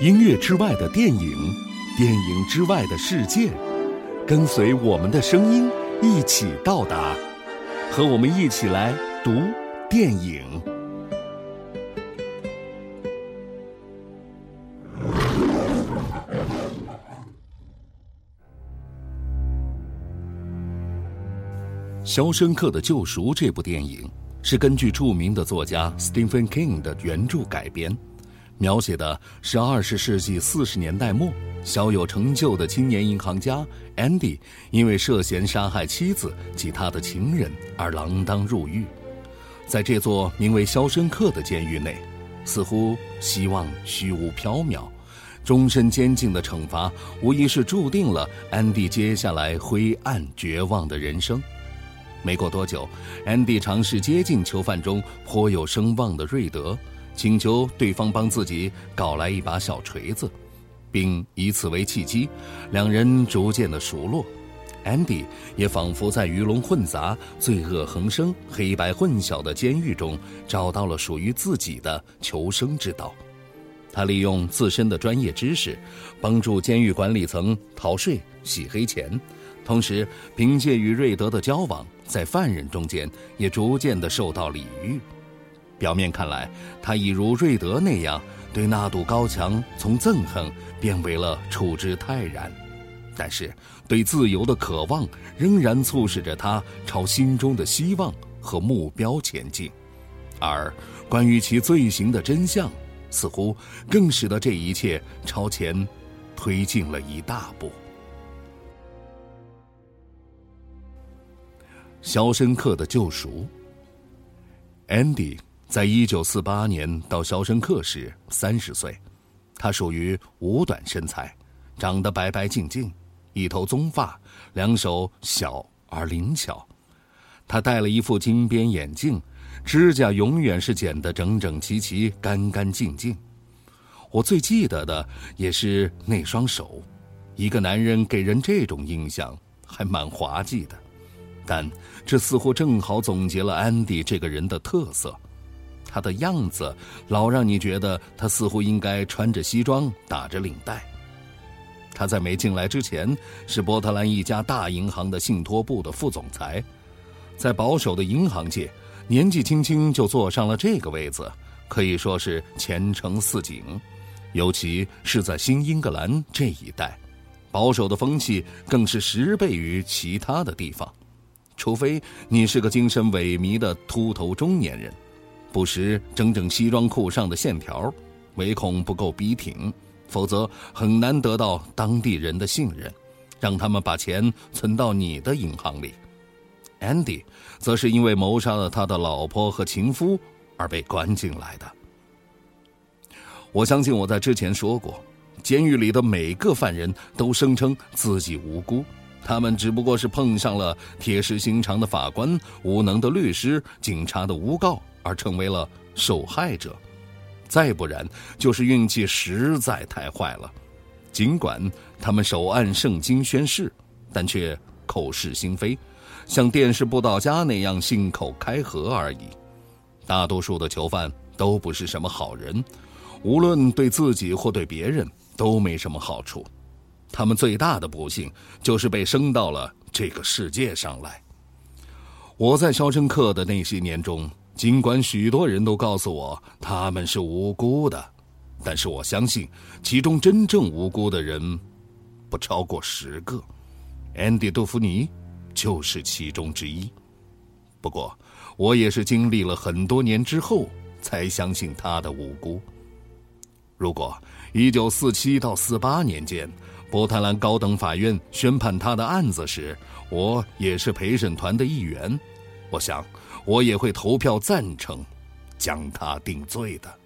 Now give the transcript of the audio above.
音乐之外的电影，电影之外的世界，跟随我们的声音一起到达，和我们一起来读电影。《肖申克的救赎》这部电影是根据著名的作家 Stephen King 的原著改编。描写的是二十世纪四十年代末，小有成就的青年银行家 Andy 因为涉嫌杀害妻子及他的情人而锒铛入狱。在这座名为肖申克的监狱内，似乎希望虚无缥缈，终身监禁的惩罚无疑是注定了安迪接下来灰暗绝望的人生。没过多久，安迪尝试接近囚犯中颇有声望的瑞德。请求对方帮自己搞来一把小锤子，并以此为契机，两人逐渐的熟络。安迪也仿佛在鱼龙混杂、罪恶横生、黑白混淆的监狱中，找到了属于自己的求生之道。他利用自身的专业知识，帮助监狱管理层逃税、洗黑钱，同时凭借与瑞德的交往，在犯人中间也逐渐的受到礼遇。表面看来，他已如瑞德那样对那堵高墙从憎恨变为了处之泰然，但是对自由的渴望仍然促使着他朝心中的希望和目标前进，而关于其罪行的真相，似乎更使得这一切朝前推进了一大步。《肖申克的救赎》，Andy。在一九四八年到肖申克时，三十岁，他属于五短身材，长得白白净净，一头棕发，两手小而灵巧。他戴了一副金边眼镜，指甲永远是剪得整整齐齐、干干净净。我最记得的也是那双手，一个男人给人这种印象还蛮滑稽的，但这似乎正好总结了安迪这个人的特色。他的样子老让你觉得他似乎应该穿着西装打着领带。他在没进来之前是波特兰一家大银行的信托部的副总裁，在保守的银行界，年纪轻轻就坐上了这个位子，可以说是前程似锦。尤其是在新英格兰这一带，保守的风气更是十倍于其他的地方，除非你是个精神萎靡的秃头中年人。不时整整西装裤上的线条，唯恐不够笔挺，否则很难得到当地人的信任，让他们把钱存到你的银行里。Andy 则是因为谋杀了他的老婆和情夫而被关进来的。我相信我在之前说过，监狱里的每个犯人都声称自己无辜，他们只不过是碰上了铁石心肠的法官、无能的律师、警察的诬告。而成为了受害者，再不然就是运气实在太坏了。尽管他们手按圣经宣誓，但却口是心非，像电视布道家那样信口开河而已。大多数的囚犯都不是什么好人，无论对自己或对别人都没什么好处。他们最大的不幸就是被生到了这个世界上来。我在肖申克的那些年中。尽管许多人都告诉我他们是无辜的，但是我相信其中真正无辜的人不超过十个。安迪·杜芙尼就是其中之一。不过，我也是经历了很多年之后才相信他的无辜。如果1947到48年间，波特兰高等法院宣判他的案子时，我也是陪审团的一员，我想。我也会投票赞成，将他定罪的。